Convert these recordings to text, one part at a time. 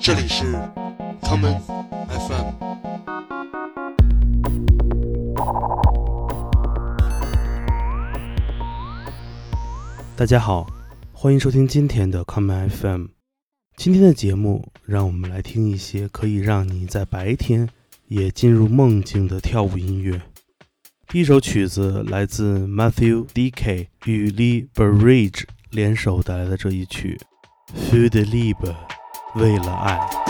这里是 common FM。大家好，欢迎收听今天的 common FM。今天的节目，让我们来听一些可以让你在白天也进入梦境的跳舞音乐。第一首曲子来自 Matthew D.K 与 Lee Burridge 联手带来的这一曲《Für die Liebe》，为了爱。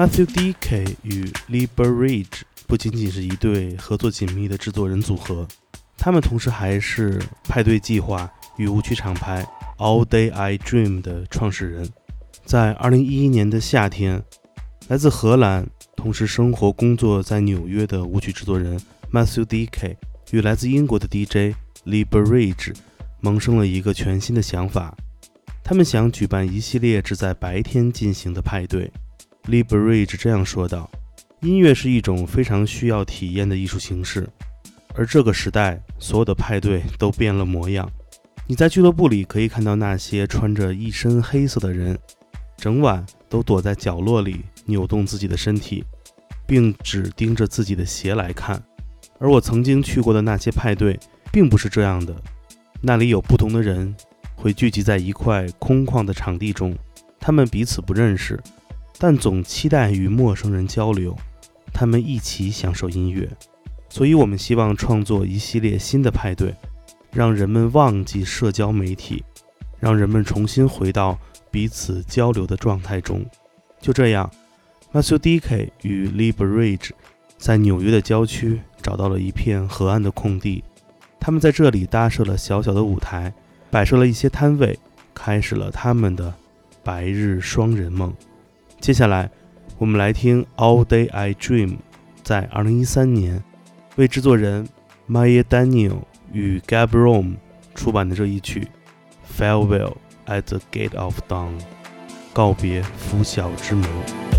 Matthew D.K. 与 Lee Burridge 不仅仅是一对合作紧密的制作人组合，他们同时还是派对计划与舞曲厂牌 All Day I Dream 的创始人。在2011年的夏天，来自荷兰，同时生活工作在纽约的舞曲制作人 Matthew D.K. 与来自英国的 DJ Lee Burridge 萌生了一个全新的想法，他们想举办一系列只在白天进行的派对。Lee Burridge 这样说道：“音乐是一种非常需要体验的艺术形式，而这个时代，所有的派对都变了模样。你在俱乐部里可以看到那些穿着一身黑色的人，整晚都躲在角落里扭动自己的身体，并只盯着自己的鞋来看。而我曾经去过的那些派对，并不是这样的。那里有不同的人会聚集在一块空旷的场地中，他们彼此不认识。”但总期待与陌生人交流，他们一起享受音乐，所以我们希望创作一系列新的派对，让人们忘记社交媒体，让人们重新回到彼此交流的状态中。就这样，Matthew D.K. 与 Lee Bridge 在纽约的郊区找到了一片河岸的空地，他们在这里搭设了小小的舞台，摆设了一些摊位，开始了他们的白日双人梦。接下来，我们来听《All Day I Dream》在二零一三年为制作人 Maya Daniel 与 Gabrone 出版的这一曲《Farewell at the Gate of Dawn》，告别拂晓之门。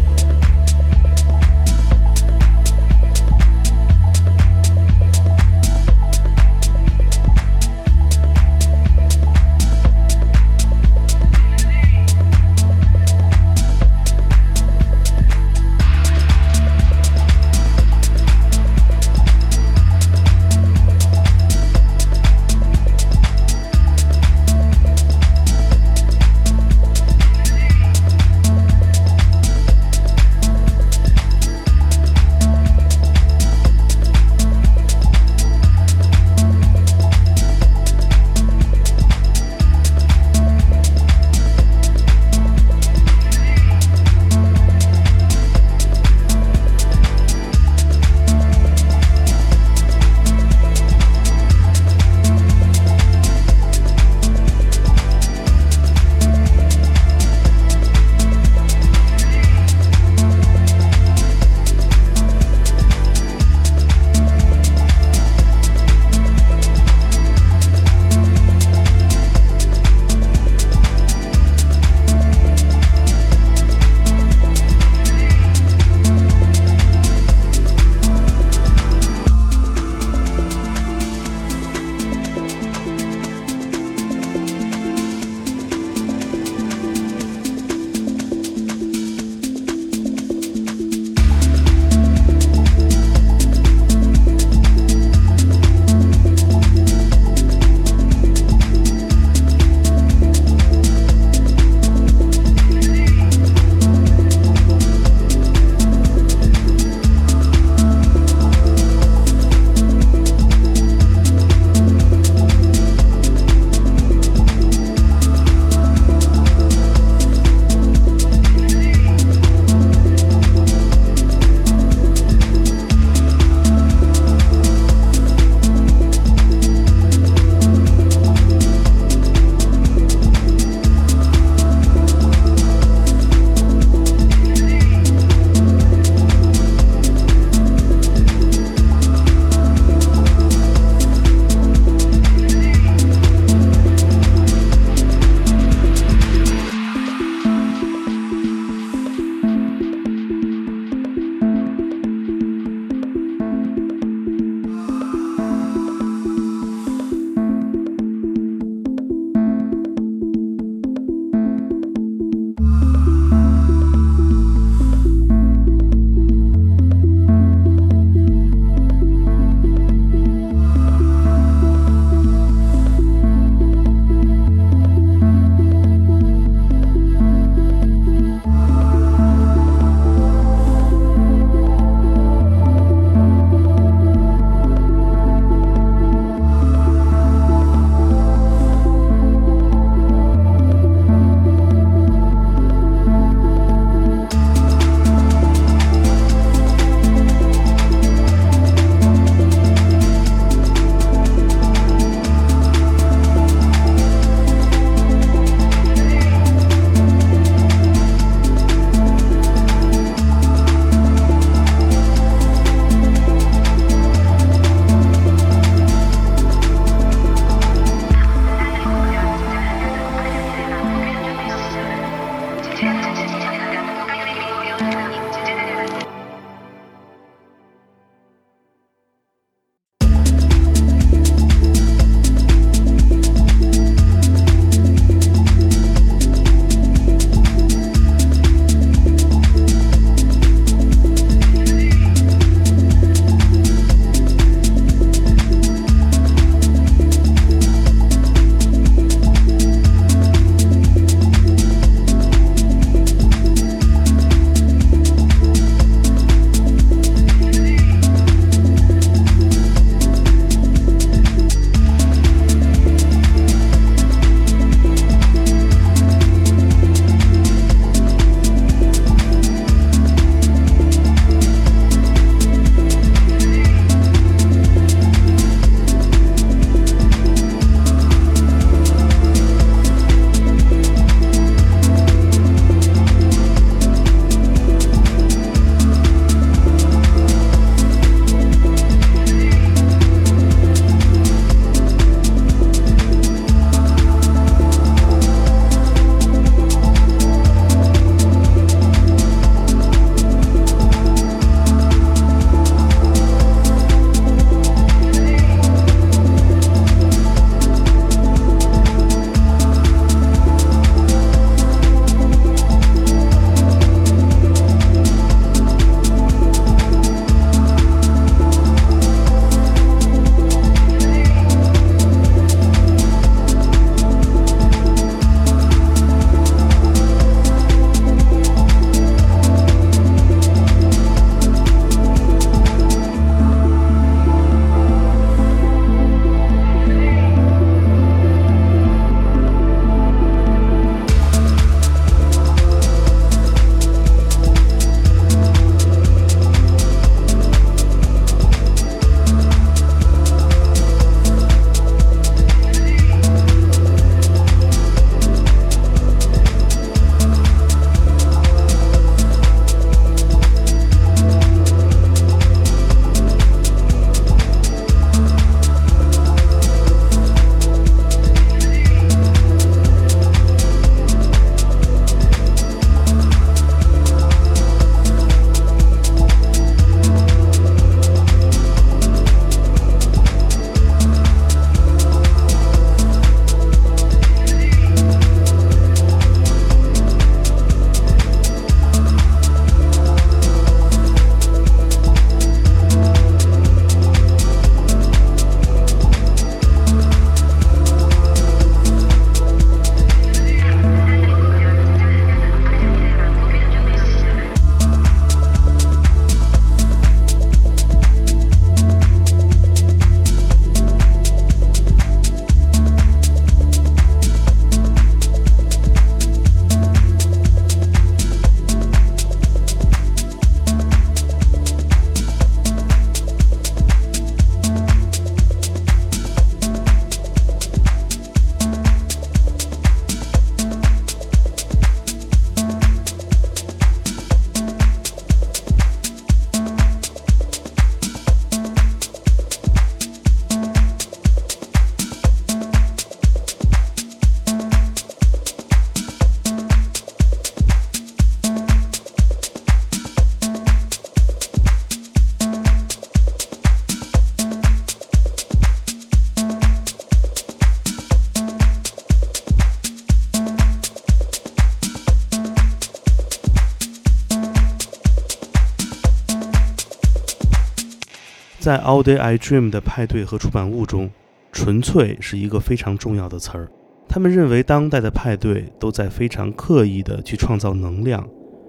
在《All Day I Dream》的派对和出版物中，“纯粹”是一个非常重要的词儿。他们认为，当代的派对都在非常刻意地去创造能量。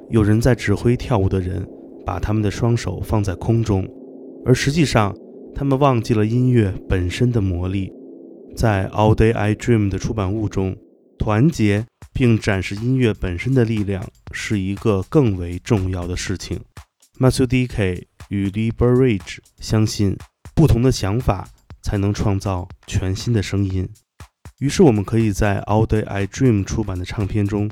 有人在指挥跳舞的人把他们的双手放在空中，而实际上，他们忘记了音乐本身的魔力。在《All Day I Dream》的出版物中，团结并展示音乐本身的力量是一个更为重要的事情。Matthew D. K. 与 Lee Burridge 相信，不同的想法才能创造全新的声音。于是，我们可以在《All Day I Dream》出版的唱片中，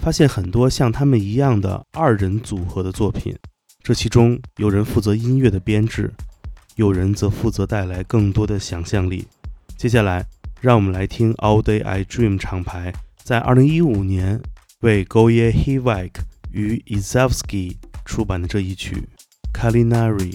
发现很多像他们一样的二人组合的作品。这其中，有人负责音乐的编制，有人则负责带来更多的想象力。接下来，让我们来听《All Day I Dream》厂牌在2015年为 Goye Hivek 与 Izavsky 出版的这一曲《Calinari》。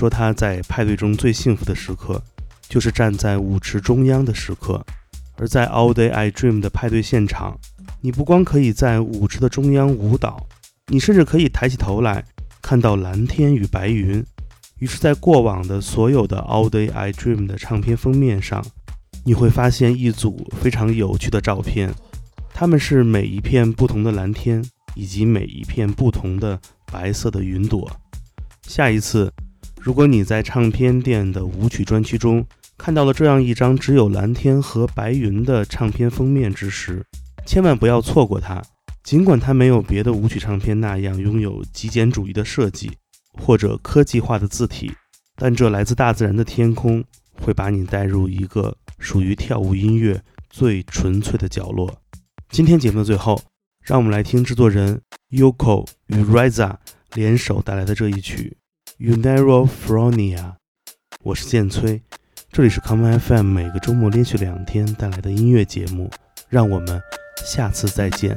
说，他在派对中最幸福的时刻，就是站在舞池中央的时刻。而在 All Day I Dream 的派对现场，你不光可以在舞池的中央舞蹈，你甚至可以抬起头来看到蓝天与白云。于是，在过往的所有的 All Day I Dream 的唱片封面上，你会发现一组非常有趣的照片，它们是每一片不同的蓝天，以及每一片不同的白色的云朵。下一次，如果你在唱片店的舞曲专区中，看到了这样一张只有蓝天和白云的唱片封面之时，千万不要错过它。尽管它没有别的舞曲唱片那样拥有极简主义的设计或者科技化的字体，但这来自大自然的天空会把你带入一个属于跳舞音乐最纯粹的角落。今天节目的最后，让我们来听制作人 Yoko 与 Riza 联手带来的这一曲《Unero Fronia》。我是剑崔。这里是 Come FM，每个周末连续两天带来的音乐节目，让我们下次再见。